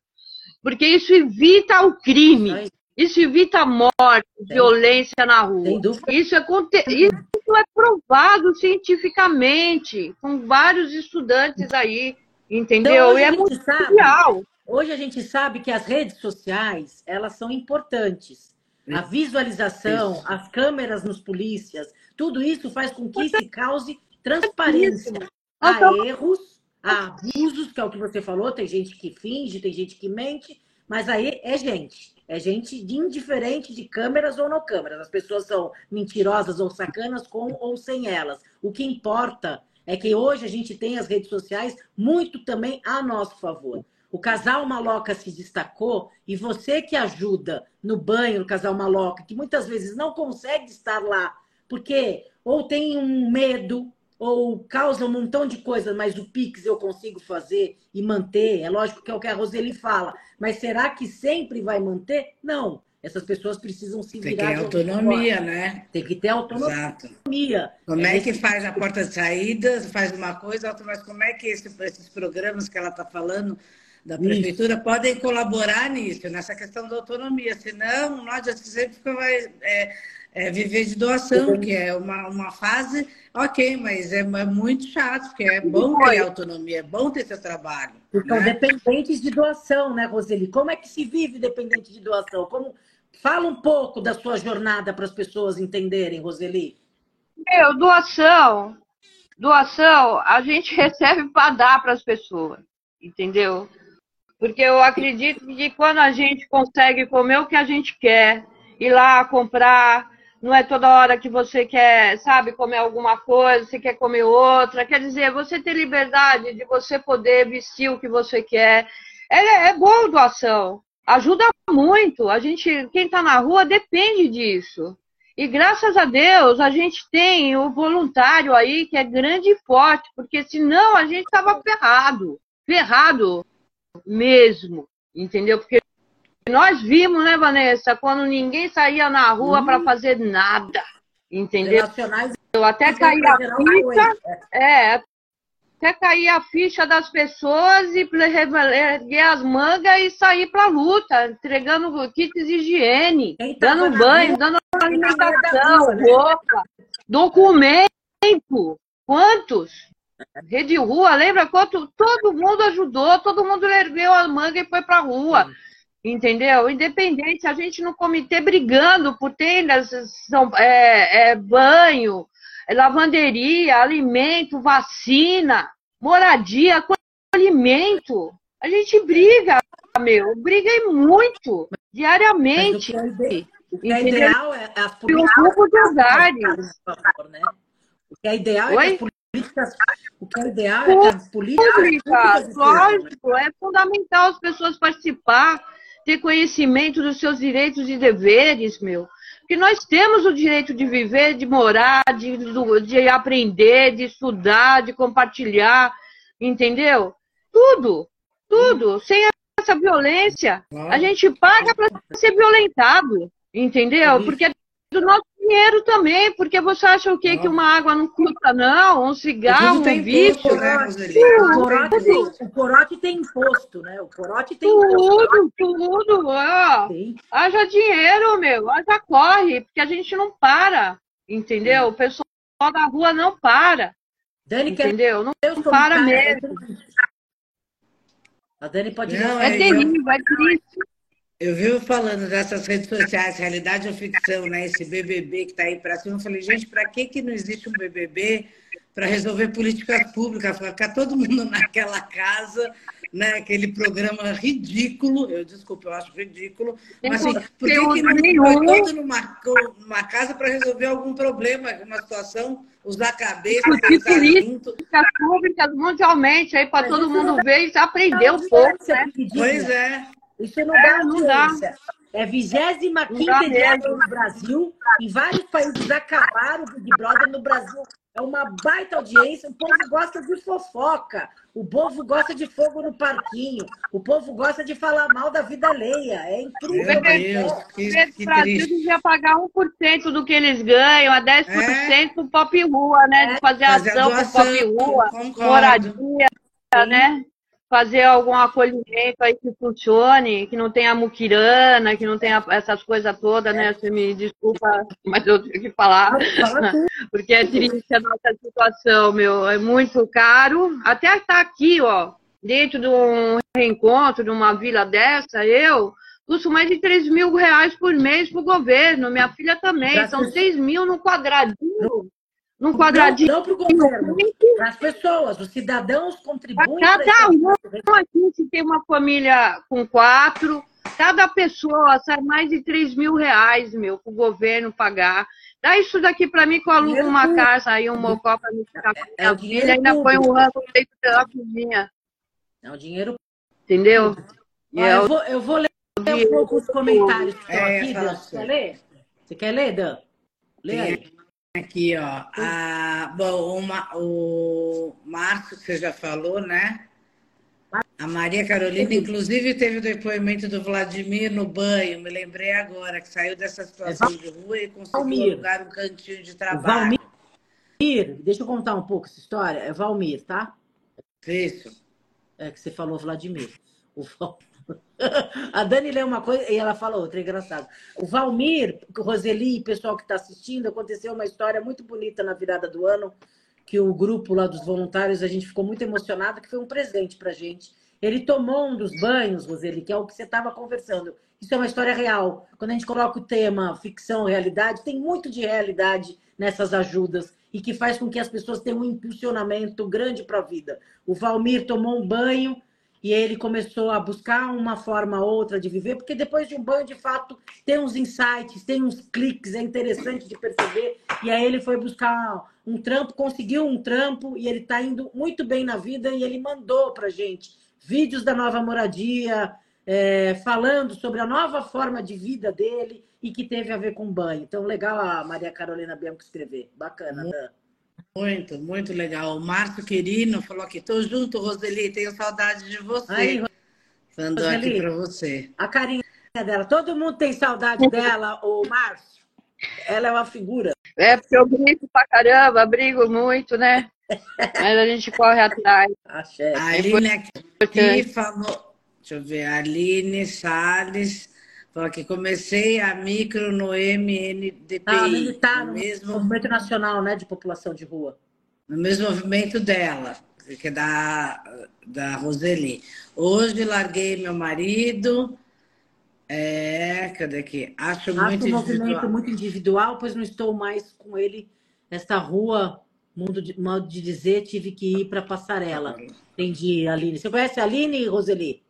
Porque isso evita o crime. Isso evita morte, violência na rua. Isso é, isso é provado cientificamente, com vários estudantes aí, entendeu? Então, e é muito real. Hoje a gente sabe que as redes sociais, elas são importantes. A visualização, isso. as câmeras nos polícias, tudo isso faz com que se cause transparência. Há erros, há abusos, que é o que você falou, tem gente que finge, tem gente que mente, mas aí é gente. É gente de indiferente de câmeras ou não câmeras. As pessoas são mentirosas ou sacanas com ou sem elas. O que importa é que hoje a gente tem as redes sociais muito também a nosso favor. O casal maloca se destacou e você que ajuda no banho, no casal maloca, que muitas vezes não consegue estar lá, porque ou tem um medo, ou causa um montão de coisas, mas o Pix eu consigo fazer e manter. É lógico que é o que a Roseli fala. Mas será que sempre vai manter? Não. Essas pessoas precisam se virar. Tem que ter autonomia, né? Tem que ter autonomia. Exato. Como é, é que faz a porta de saída, faz uma coisa, mas como é que esse, esses programas que ela está falando da prefeitura Isso. podem colaborar nisso, nessa questão da autonomia? Senão, nós já sempre vai. É, é, viver de doação, que é uma, uma fase, ok, mas é, é muito chato, porque é bom ter autonomia, é bom ter seu trabalho. Então, né? dependentes de doação, né, Roseli? Como é que se vive dependente de doação? Como... Fala um pouco da sua jornada para as pessoas entenderem, Roseli. Meu, doação, doação, a gente *laughs* recebe para dar para as pessoas, entendeu? Porque eu acredito que quando a gente consegue comer o que a gente quer, ir lá comprar não é toda hora que você quer, sabe, comer alguma coisa, você quer comer outra. Quer dizer, você ter liberdade de você poder vestir o que você quer. É, é boa doação. Ajuda muito. A gente, quem está na rua depende disso. E graças a Deus a gente tem o voluntário aí que é grande e forte, porque senão a gente estava ferrado. Ferrado mesmo. Entendeu? Porque nós vimos, né, Vanessa, quando ninguém saía na rua hum. para fazer nada, entendeu? Eu até caía a ficha, é, até cair a ficha das pessoas e erguer as mangas e sair para luta, entregando kits de higiene, dando banho, dando alimentação, roupa, documento. Quantos? Rede Rua, lembra quanto todo mundo ajudou, todo mundo ergueu a manga e foi pra rua. Sim. Entendeu? Independente, a gente no comitê brigando por tendas, é, é, banho, lavanderia, alimento, vacina, moradia, alimento. A gente briga, meu, briga muito, diariamente. O que é ideal é as políticas. Né? O que é ideal é as políticas. O que é ideal é políticas. Lógico, é fundamental as pessoas participar, ter conhecimento dos seus direitos e deveres, meu. Porque nós temos o direito de viver, de morar, de, de aprender, de estudar, de compartilhar, entendeu? Tudo, tudo. Sem essa violência, a gente paga para ser violentado. Entendeu? Porque é do nosso dinheiro também, porque você acha o quê? Que uma água não custa, não? Um cigarro, um vício. Né, o, corote tem, o corote tem imposto, né? O corote tem tudo, imposto. Tudo, tudo. Ó. Haja dinheiro, meu. Haja corre, porque a gente não para. Entendeu? O pessoal da rua não para. Dani, entendeu? Não, não para mesmo. A Dani pode não, É terrível, é triste. Eu vivo falando dessas redes sociais, realidade ou ficção, né? Esse BBB que está aí para cima. Eu falei, gente, para que, que não existe um BBB para resolver políticas públicas? Ficar todo *laughs* mundo naquela casa, né? Aquele programa ridículo. Eu desculpa, eu acho ridículo. Mas assim, por que, que não foi todo numa, numa casa para resolver algum problema, alguma situação? Usar a cabeça, Discutir políticas públicas mundialmente aí para todo mundo ver e aprender um pouco. Né? Pois é. Isso não é, dá não dá. É 25 edição no Brasil. Em vários países acabaram o Big Brother no Brasil. É uma baita audiência. O povo gosta de fofoca. O povo gosta de fogo no parquinho. O povo gosta de falar mal da vida alheia. É incrível. Meu Deus, que, o Brasil devia pagar 1% do que eles ganham, a 10% é? pro Pop Rua, né? De fazer, fazer ação pro Pop Rua, moradia, Sim. né? Fazer algum acolhimento aí que funcione, que não tenha muquirana, que não tenha essas coisas todas, né? Você me desculpa, *laughs* mas eu tenho que falar, *laughs* porque é triste a nossa situação, meu. É muito caro. Até estar aqui, ó, dentro de um reencontro, de uma vila dessa, eu custo mais de 3 mil reais por mês para o governo. Minha filha também, são 6 mil no quadradinho num quadradinho. Não, não para o governo, para as pessoas, os cidadãos contribuem. Cada um aqui, se tem uma família com quatro, cada pessoa sai mais de 3 mil reais, meu, para o governo pagar. Dá isso daqui para mim que eu alugo uma casa aí, um mocó para me ficar com é, é filha, ainda põe um ramo dentro da cozinha. É o dinheiro. Entendeu? Olha, eu, vou, eu vou ler um pouco os comentários que estão é, aqui, Dan. Você quer ler? Você quer ler, Dan? Lê aí. Aqui, ó. A, bom, uma, o que você já falou, né? A Maria Carolina, inclusive, teve o depoimento do Vladimir no banho, me lembrei agora, que saiu dessa situação de rua e conseguiu Valmir. alugar um cantinho de trabalho. Valmir, deixa eu contar um pouco essa história. É Valmir, tá? Isso. É que você falou Vladimir. O Valmir. *laughs* A Dani leu uma coisa e ela fala outra, é engraçado. O Valmir, Roseli e pessoal que está assistindo, aconteceu uma história muito bonita na virada do ano, que o grupo lá dos voluntários, a gente ficou muito emocionado, que foi um presente para gente. Ele tomou um dos banhos, Roseli, que é o que você estava conversando. Isso é uma história real. Quando a gente coloca o tema ficção, realidade, tem muito de realidade nessas ajudas e que faz com que as pessoas tenham um impulsionamento grande para a vida. O Valmir tomou um banho e ele começou a buscar uma forma ou outra de viver, porque depois de um banho, de fato, tem uns insights, tem uns cliques, é interessante de perceber. E aí ele foi buscar um trampo, conseguiu um trampo e ele está indo muito bem na vida e ele mandou para gente vídeos da nova moradia, é, falando sobre a nova forma de vida dele e que teve a ver com banho. Então, legal a Maria Carolina Bianco escrever. Bacana, Dan. Muito, muito legal. O Márcio Quirino falou aqui, tô junto, Roseli, tenho saudade de você. Aí, Mandou Roseli, aqui para você. A carinha dela, todo mundo tem saudade dela, o Márcio. Ela é uma figura. É, porque eu brigo pra caramba, brigo muito, né? Mas a gente corre atrás. *laughs* A Aline aqui falou, deixa eu ver, Aline Salles Fala que comecei a micro no MNDP. Ah, militar, no mesmo movimento nacional, né, de população de rua. no mesmo movimento dela, que é da, da Roseli. Hoje larguei meu marido. É, cadê aqui? Acho, Acho muito um movimento muito individual, pois não estou mais com ele nesta rua, mundo de, modo de dizer, tive que ir para a passarela. Entendi, Aline. Você conhece a Aline, Roseli?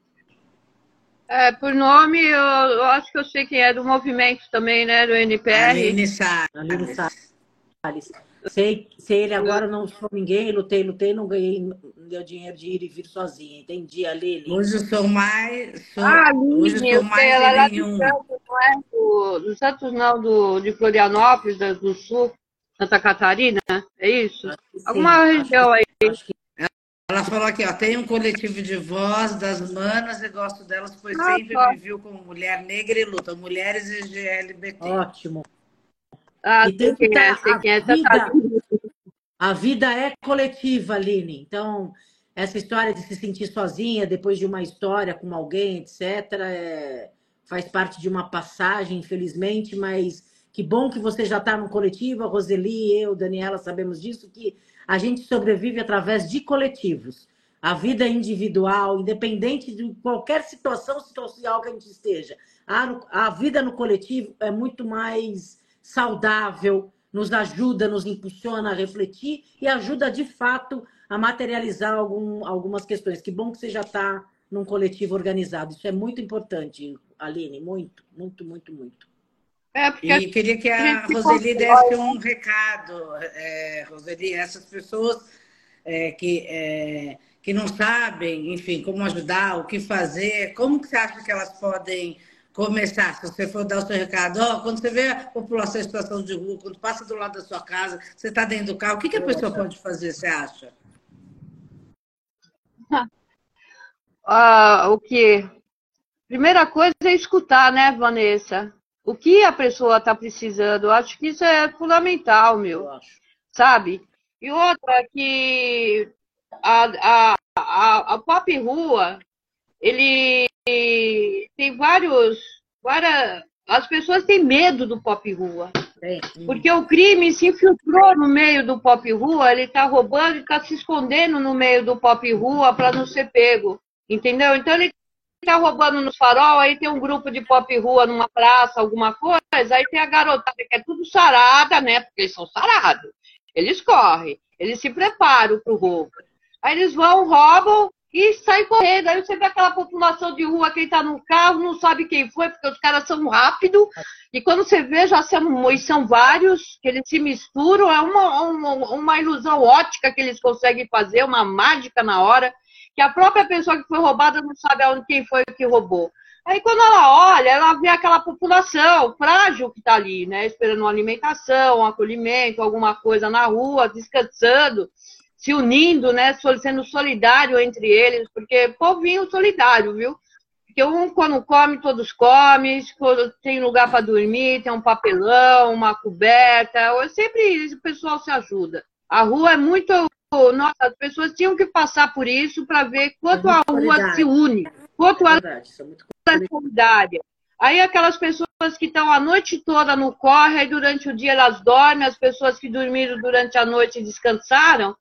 É, por nome, eu, eu, acho que eu sei quem é do movimento também, né? Do NPR. Aline Salles. Aline Salles. Sei, sei ele agora, não sou ninguém, lutei, lutei, não ganhei, não deu dinheiro de ir e vir sozinha. Entendi, Aline. Hoje eu sou mais. Sou, ah, Aline, hoje eu sou mais ela é lá do Santos, não é? Do, do Santos, não, do, de Florianópolis, do Sul, Santa Catarina, é isso? Alguma região aí. Ela falou aqui, ó, tem um coletivo de voz das manas e gosto delas, pois ah, sempre tá. me viu como mulher negra e luta, mulheres LGBT. Ótimo. Ah, e tem que estar, tá, a, vida, a vida é coletiva, Aline. Então, essa história de se sentir sozinha depois de uma história com alguém, etc., é, faz parte de uma passagem, infelizmente, mas que bom que você já está no coletivo, a Roseli, eu, Daniela, sabemos disso, que a gente sobrevive através de coletivos. A vida individual, independente de qualquer situação social que a gente esteja, a, a vida no coletivo é muito mais saudável, nos ajuda, nos impulsiona a refletir e ajuda de fato a materializar algum, algumas questões. Que bom que você já está num coletivo organizado. Isso é muito importante, Aline, muito, muito, muito, muito. É, porque e queria que a Roseli desse um recado, é, Roseli, essas pessoas é, que, é, que não sabem, enfim, como ajudar, o que fazer, como que você acha que elas podem começar? Se você for dar o seu recado, ó, quando você vê a população em situação de rua, quando passa do lado da sua casa, você está dentro do carro, o que, que a pessoa pode fazer, você acha? *laughs* Ah, o que? Primeira coisa é escutar, né, Vanessa? O que a pessoa está precisando. Eu acho que isso é fundamental, meu. Sabe? E outra que a, a, a, a Pop Rua, ele tem vários. Várias, as pessoas têm medo do Pop Rua. Porque o crime se infiltrou no meio do Pop Rua, ele está roubando e está se escondendo no meio do Pop Rua para não ser pego. Entendeu? Então ele tá roubando no farol, aí tem um grupo de pop rua numa praça, alguma coisa, aí tem a garotada que é tudo sarada, né? Porque eles são sarados. Eles correm, eles se preparam pro roubo. Aí eles vão, roubam e saem correndo. Aí você vê aquela população de rua, quem tá no carro, não sabe quem foi, porque os caras são rápidos. E quando você vê, já são, são vários, que eles se misturam, é uma, uma, uma ilusão ótica que eles conseguem fazer, uma mágica na hora que a própria pessoa que foi roubada não sabe aonde quem foi que roubou. Aí quando ela olha, ela vê aquela população frágil que está ali, né? Esperando uma alimentação, um acolhimento, alguma coisa na rua, descansando, se unindo, né? Sendo solidário entre eles, porque povinho solidário, viu? Porque um quando come, todos comem, tem lugar para dormir, tem um papelão, uma coberta, sempre o pessoal se ajuda. A rua é muito nossa, as pessoas tinham que passar por isso para ver quanto é a rua se une, quanto é ela é solidária. Aí aquelas pessoas que estão a noite toda no corre, aí durante o dia elas dormem, as pessoas que dormiram durante a noite descansaram,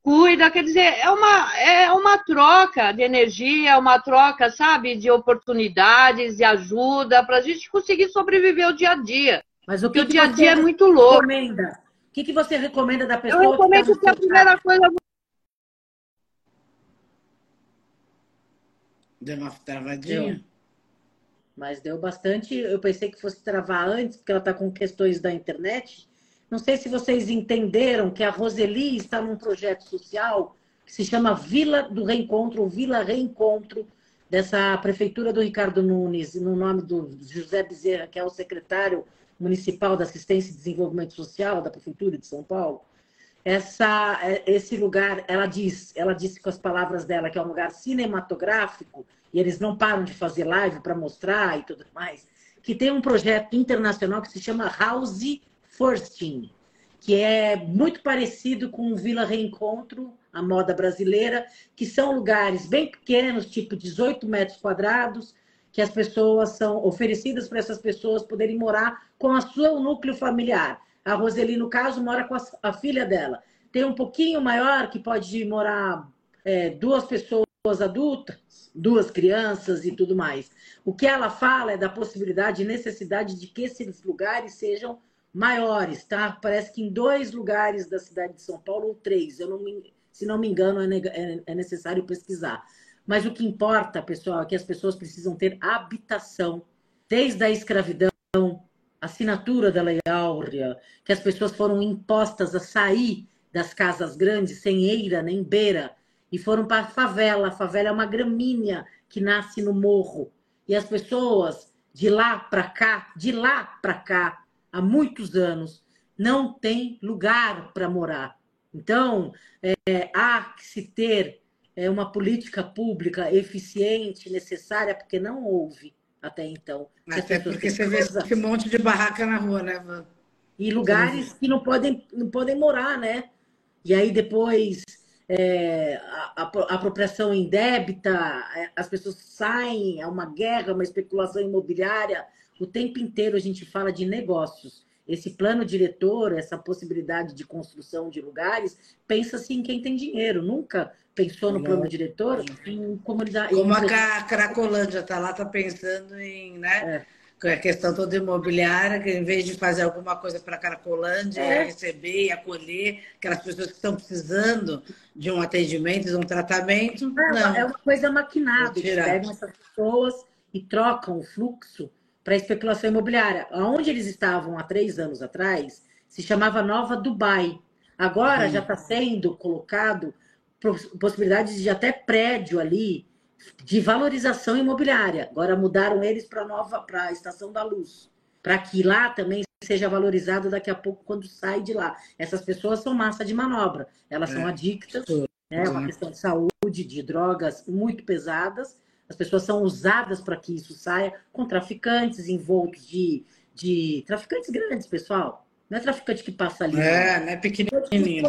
cuida, quer dizer, é uma, é uma troca de energia, uma troca, sabe, de oportunidades, de ajuda, para a gente conseguir sobreviver o dia a dia. Mas o que, que o dia a dia é muito louco. Recomenda? O que, que você recomenda da pessoa? Eu recomendo que, tá que a primeira coisa. Deu uma travadinha? Deu. Mas deu bastante. Eu pensei que fosse travar antes, porque ela está com questões da internet. Não sei se vocês entenderam que a Roseli está num projeto social que se chama Vila do Reencontro, ou Vila Reencontro, dessa prefeitura do Ricardo Nunes, no nome do José Bezerra, que é o secretário Municipal da Assistência e Desenvolvimento Social da Prefeitura de São Paulo, essa, é, esse lugar, ela diz, ela disse com as palavras dela que é um lugar cinematográfico e eles não param de fazer live para mostrar e tudo mais, que tem um projeto internacional que se chama House Firsting, que é muito parecido com o Vila Reencontro, a moda brasileira, que são lugares bem pequenos, tipo 18 metros quadrados, que as pessoas são oferecidas para essas pessoas poderem morar com a seu núcleo familiar. A Roseli, no caso, mora com a, a filha dela. tem um pouquinho maior que pode morar é, duas pessoas adultas, duas crianças e tudo mais. O que ela fala é da possibilidade e necessidade de que esses lugares sejam maiores, tá? Parece que em dois lugares da cidade de São Paulo, ou três, eu não me, se não me engano, é, é, é necessário pesquisar. Mas o que importa, pessoal, é que as pessoas precisam ter habitação, desde a escravidão, assinatura da Lei Áurea, que as pessoas foram impostas a sair das casas grandes sem eira nem beira e foram para a favela. A favela é uma gramínea que nasce no morro. E as pessoas de lá para cá, de lá para cá, há muitos anos, não têm lugar para morar. Então, é, há que se ter é, uma política pública eficiente, necessária, porque não houve até então. Até porque você vê esse monte de barraca na rua, né, Van? E lugares que não podem, não podem morar, né? E aí depois é, a, a, apropriação indébita, é, as pessoas saem, é uma guerra, uma especulação imobiliária. O tempo inteiro a gente fala de negócios. Esse plano diretor, essa possibilidade de construção de lugares, pensa-se em quem tem dinheiro. Nunca pensou no plano diretor em comunidade. Como a Cracolândia está lá, está pensando em, né? É. A questão toda imobiliária, que em vez de fazer alguma coisa para a Cracolândia, é. receber e acolher aquelas pessoas que estão precisando de um atendimento, de um tratamento. É, não. é uma coisa maquinada. Eles pegam essas pessoas e trocam o fluxo para especulação imobiliária. Onde eles estavam há três anos atrás, se chamava Nova Dubai. Agora hum. já está sendo colocado possibilidades de até prédio ali de valorização imobiliária. Agora mudaram eles para nova para a Estação da Luz, para que lá também seja valorizado daqui a pouco quando sai de lá. Essas pessoas são massa de manobra, elas é. são adictas, é uma questão de saúde, de drogas muito pesadas. As pessoas são usadas para que isso saia com traficantes envoltos de, de traficantes grandes, pessoal. Não é traficante que passa ali. É, não é pequenininho.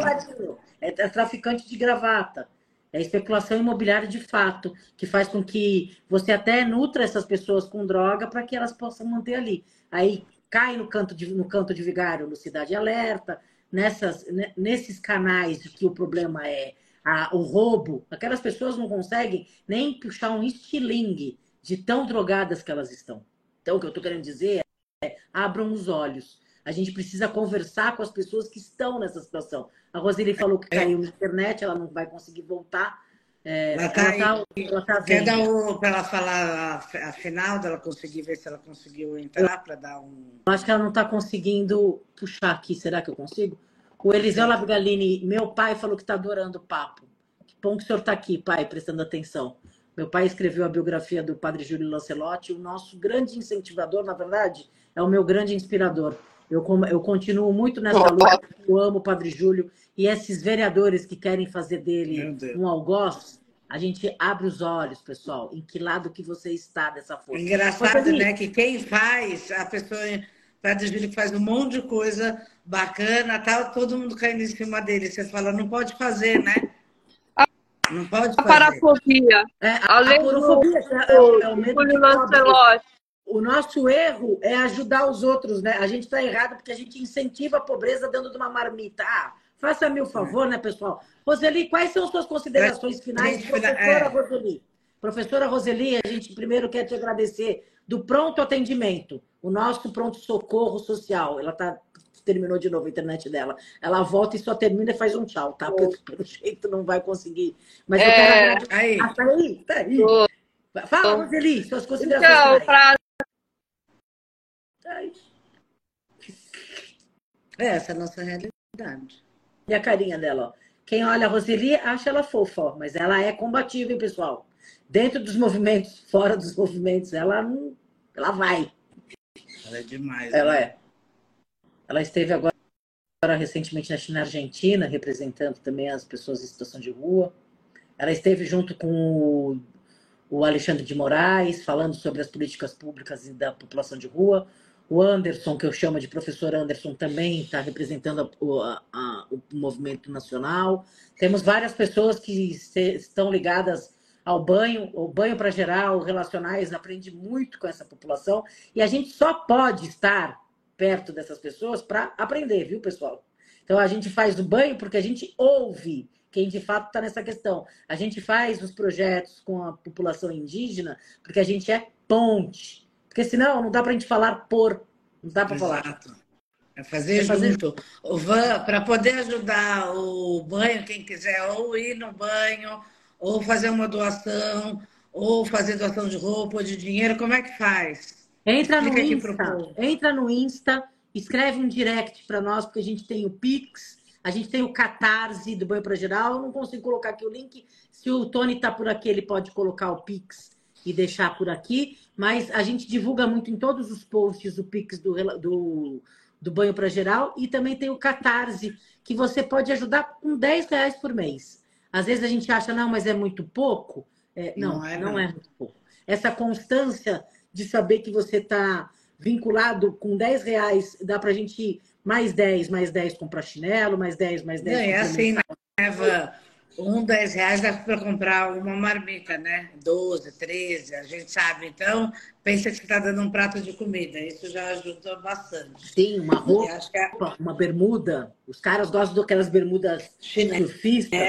É, é traficante de gravata. É especulação imobiliária de fato, que faz com que você até nutra essas pessoas com droga para que elas possam manter ali. Aí cai no canto de, no canto de vigário, no Cidade Alerta, nessas, nesses canais de que o problema é a, o roubo, aquelas pessoas não conseguem nem puxar um estilingue de tão drogadas que elas estão. Então, o que eu estou querendo dizer é abram os olhos. A gente precisa conversar com as pessoas que estão nessa situação. A Roseli falou que caiu na internet, ela não vai conseguir voltar. É, ela está tá, ela tá Quer dar um, para ela falar a, a final, dela conseguir ver se ela conseguiu entrar para dar um. Eu acho que ela não está conseguindo puxar aqui. Será que eu consigo? O Eliseu Lavigalini, meu pai falou que está adorando o papo. Que bom que o senhor está aqui, pai, prestando atenção. Meu pai escreveu a biografia do padre Júlio Lancelotti. O nosso grande incentivador, na verdade, é o meu grande inspirador. Eu, eu continuo muito nessa luta, eu amo o Padre Júlio, e esses vereadores que querem fazer dele um algoz, a gente abre os olhos, pessoal, em que lado que você está dessa força. Engraçado, né? Que quem faz, a pessoa, Padre Júlio faz um monte de coisa bacana, tá todo mundo caindo em cima dele. Você fala, não pode fazer, né? Não pode fazer. A parafobia. É, a, a, é, o, é o medo de o nosso erro é ajudar os outros, né? A gente está errado porque a gente incentiva a pobreza dando de uma marmita. Ah, faça-me o favor, né, pessoal? Roseli, quais são suas considerações finais, professora é. Roseli? Professora Roseli, a gente primeiro quer te agradecer do pronto atendimento, o nosso pronto socorro social. Ela tá terminou de novo a internet dela. Ela volta e só termina e faz um tchau, tá? Pelo, pelo jeito não vai conseguir. Mas eu quero é. Aí. Ah, tá aí, tá aí. Fala, Roseli, suas considerações. Então, para é essa é a nossa realidade. E a carinha dela, ó. Quem olha a Roseli acha ela fofa, ó, mas ela é combativa, hein, pessoal? Dentro dos movimentos, fora dos movimentos, ela não, ela vai. Ela é demais. Ela né? é. Ela esteve agora, agora recentemente na Argentina, representando também as pessoas em situação de rua. Ela esteve junto com o, o Alexandre de Moraes, falando sobre as políticas públicas da população de rua. O Anderson, que eu chamo de professor Anderson, também está representando a, a, o movimento nacional. Temos várias pessoas que se, estão ligadas ao banho, o banho para geral, relacionais, aprende muito com essa população. E a gente só pode estar perto dessas pessoas para aprender, viu, pessoal? Então a gente faz o banho porque a gente ouve quem de fato está nessa questão. A gente faz os projetos com a população indígena porque a gente é ponte. Porque senão não dá para a gente falar por. Não dá para falar. É fazer é fazer junto. Para poder ajudar o banho, quem quiser ou ir no banho, ou fazer uma doação, ou fazer doação de roupa ou de dinheiro, como é que faz? Entra no Insta. Entra no Insta, escreve um direct para nós, porque a gente tem o Pix, a gente tem o Catarse do Banho para Geral. Eu não consigo colocar aqui o link. Se o Tony está por aqui, ele pode colocar o Pix e deixar por aqui. Mas a gente divulga muito em todos os posts o Pix do, do do Banho para Geral, e também tem o Catarse, que você pode ajudar com 10 reais por mês. Às vezes a gente acha, não, mas é muito pouco. É, não, não, é, não, não é muito pouco. Essa constância de saber que você está vinculado com 10 reais, dá para a gente mais 10, mais 10 comprar chinelo, mais 10, mais 10. Não, é assim, leva um, 10 reais dá para comprar uma marmita, né? 12, 13, a gente sabe. Então, pensa que está dando um prato de comida. Isso já ajuda bastante. Sim, uma roupa, é... uma bermuda. Os caras gostam daquelas bermudas surfistas.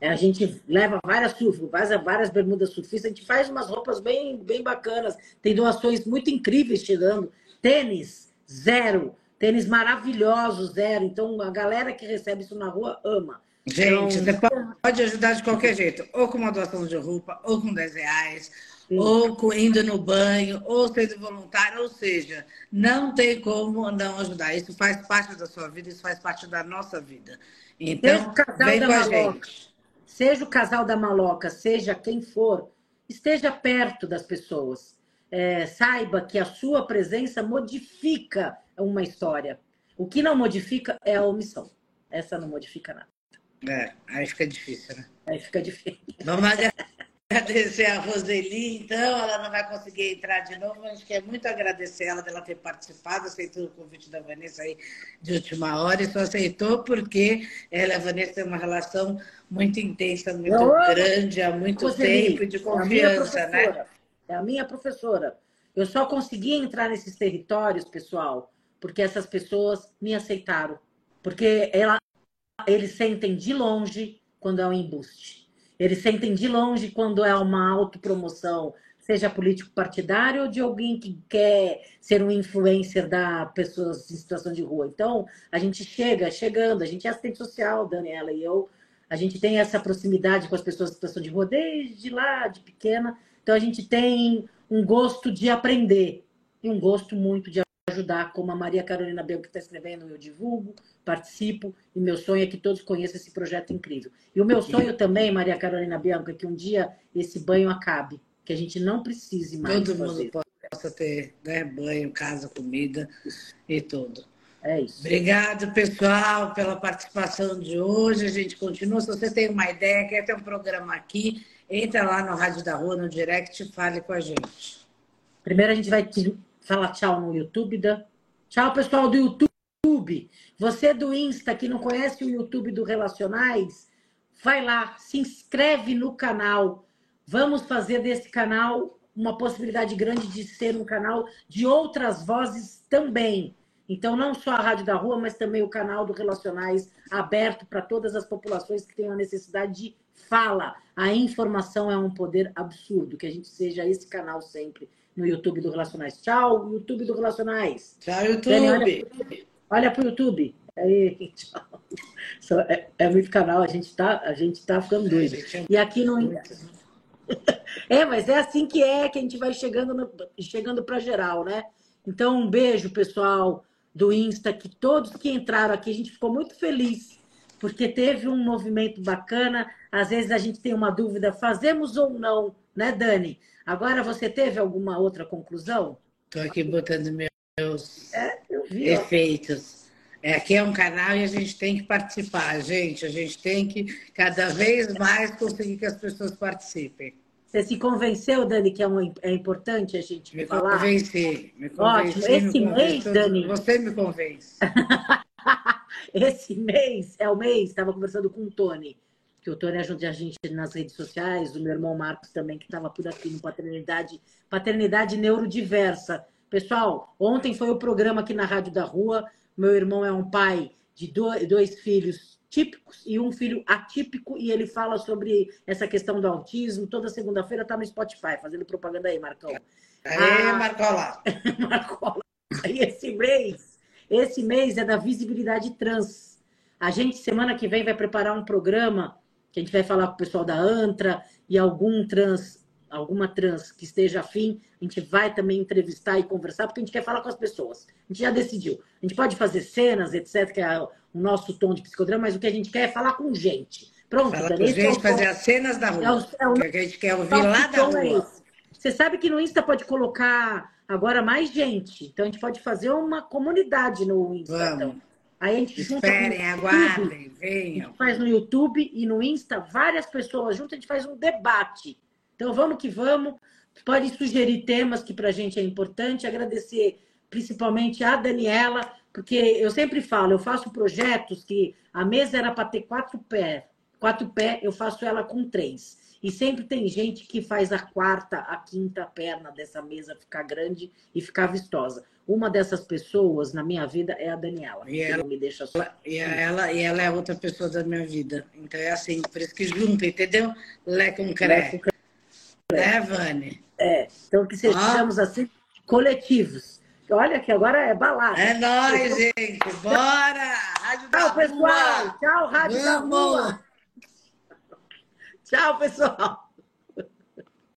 É, a gente leva várias surfas, várias, várias bermudas surfistas. A gente faz umas roupas bem, bem bacanas. Tem doações muito incríveis chegando. Tênis, zero. Tênis maravilhosos, zero. Então, a galera que recebe isso na rua ama. Gente, então, você pode ajudar de qualquer jeito, ou com uma doação de roupa, ou com 10 reais, Sim. ou com, indo no banho, ou sendo voluntário, ou seja, não tem como não ajudar. Isso faz parte da sua vida, isso faz parte da nossa vida. Então, vem com a gente. Seja o casal da maloca, seja quem for, esteja perto das pessoas. É, saiba que a sua presença modifica uma história. O que não modifica é a omissão. Essa não modifica nada. É, aí fica difícil, né? Aí fica difícil. Vamos *laughs* agradecer a Roseli, então, ela não vai conseguir entrar de novo, mas quer muito agradecer ela dela ter participado, aceitou o convite da Vanessa aí de última hora, e só aceitou porque ela e a Vanessa têm uma relação muito intensa, muito eu grande, há muito Roseli, tempo, de confiança, é né? É a minha professora. Eu só consegui entrar nesses territórios, pessoal, porque essas pessoas me aceitaram. Porque ela, eles sentem de longe quando é um embuste. Eles sentem de longe quando é uma autopromoção, seja político partidário ou de alguém que quer ser um influencer da pessoas em situação de rua. Então, a gente chega, chegando, a gente é assistente social, Daniela e eu, a gente tem essa proximidade com as pessoas em situação de rua desde lá, de pequena. Então, a gente tem um gosto de aprender e um gosto muito de ajudar, como a Maria Carolina Bel, que está escrevendo, eu divulgo, participo, e meu sonho é que todos conheçam esse projeto incrível. E o meu sonho também, Maria Carolina Bianca, é que um dia esse banho acabe, que a gente não precise mais. Todo fazer. mundo possa ter né, banho, casa, comida e tudo. É isso. Obrigado, pessoal, pela participação de hoje. A gente continua. Se você tem uma ideia, quer ter um programa aqui, entra lá no Rádio da Rua, no direct e fale com a gente. Primeiro a gente vai falar tchau no YouTube. Da... Tchau, pessoal do YouTube. YouTube. Você do Insta que não conhece o YouTube do Relacionais, vai lá, se inscreve no canal. Vamos fazer desse canal uma possibilidade grande de ser um canal de outras vozes também. Então, não só a Rádio da Rua, mas também o canal do Relacionais aberto para todas as populações que tenham a necessidade de fala. A informação é um poder absurdo, que a gente seja esse canal sempre no YouTube do Relacionais. Tchau, YouTube do Relacionais. Tchau, YouTube. Olha para o YouTube. Aí, *laughs* é, é, muito canal, a gente está a gente tá ficando doido. É e aqui não. *laughs* É, mas é assim que é, que a gente vai chegando, no, chegando para geral, né? Então, um beijo, pessoal do Insta, que todos que entraram aqui, a gente ficou muito feliz, porque teve um movimento bacana. Às vezes a gente tem uma dúvida, fazemos ou não, né, Dani? Agora, você teve alguma outra conclusão? Estou aqui botando meus. É, efeitos. É, aqui é um canal e a gente tem que participar, gente. A gente tem que cada vez mais conseguir que as pessoas participem. Você se convenceu, Dani, que é, um, é importante a gente me falar? Convenci, me convenci. Ótimo. Esse me mês, Dani. Você me convence. *laughs* Esse mês é o mês, estava conversando com o Tony, que o Tony ajuda a gente nas redes sociais, o meu irmão Marcos também, que estava por aqui no Paternidade, Paternidade Neurodiversa Pessoal, ontem foi o programa aqui na Rádio da Rua. Meu irmão é um pai de dois filhos típicos e um filho atípico, e ele fala sobre essa questão do autismo. Toda segunda-feira está no Spotify, fazendo propaganda aí, Marcão. Aê, ah, Marcola! *laughs* Marcola. E esse mês, esse mês é da visibilidade trans. A gente, semana que vem, vai preparar um programa que a gente vai falar com o pessoal da ANTRA e algum trans, alguma trans que esteja afim, a gente vai também entrevistar e conversar, porque a gente quer falar com as pessoas. A gente já decidiu. A gente pode fazer cenas, etc., que é o nosso tom de psicodrama, mas o que a gente quer é falar com gente. Pronto, Fala com gente, é fazer as cenas da rua. É o, é o, que a gente quer ouvir lá da é rua. É você sabe que no Insta pode colocar agora mais gente. Então a gente pode fazer uma comunidade no Insta. Vamos. Então. Aí a gente Esperem, aguardem, venham. A gente faz no YouTube e no Insta, várias pessoas juntas, a gente faz um debate. Então vamos que vamos. Pode sugerir temas que para a gente é importante. Agradecer principalmente a Daniela, porque eu sempre falo, eu faço projetos que a mesa era para ter quatro pés. Quatro pés, eu faço ela com três. E sempre tem gente que faz a quarta, a quinta perna dessa mesa ficar grande e ficar vistosa. Uma dessas pessoas na minha vida é a Daniela. E ela me deixa só. E ela, e ela é outra pessoa da minha vida. Então é assim, por isso que junta, entendeu? Lé com cré. Né, Vani? É. Então que sejamos ah. assim, coletivos. Olha que agora é balada. É nóis, gente. Bora! Rádio Tchau, pessoal. Tchau, Rádio Vamos. da Rua. Tchau, pessoal.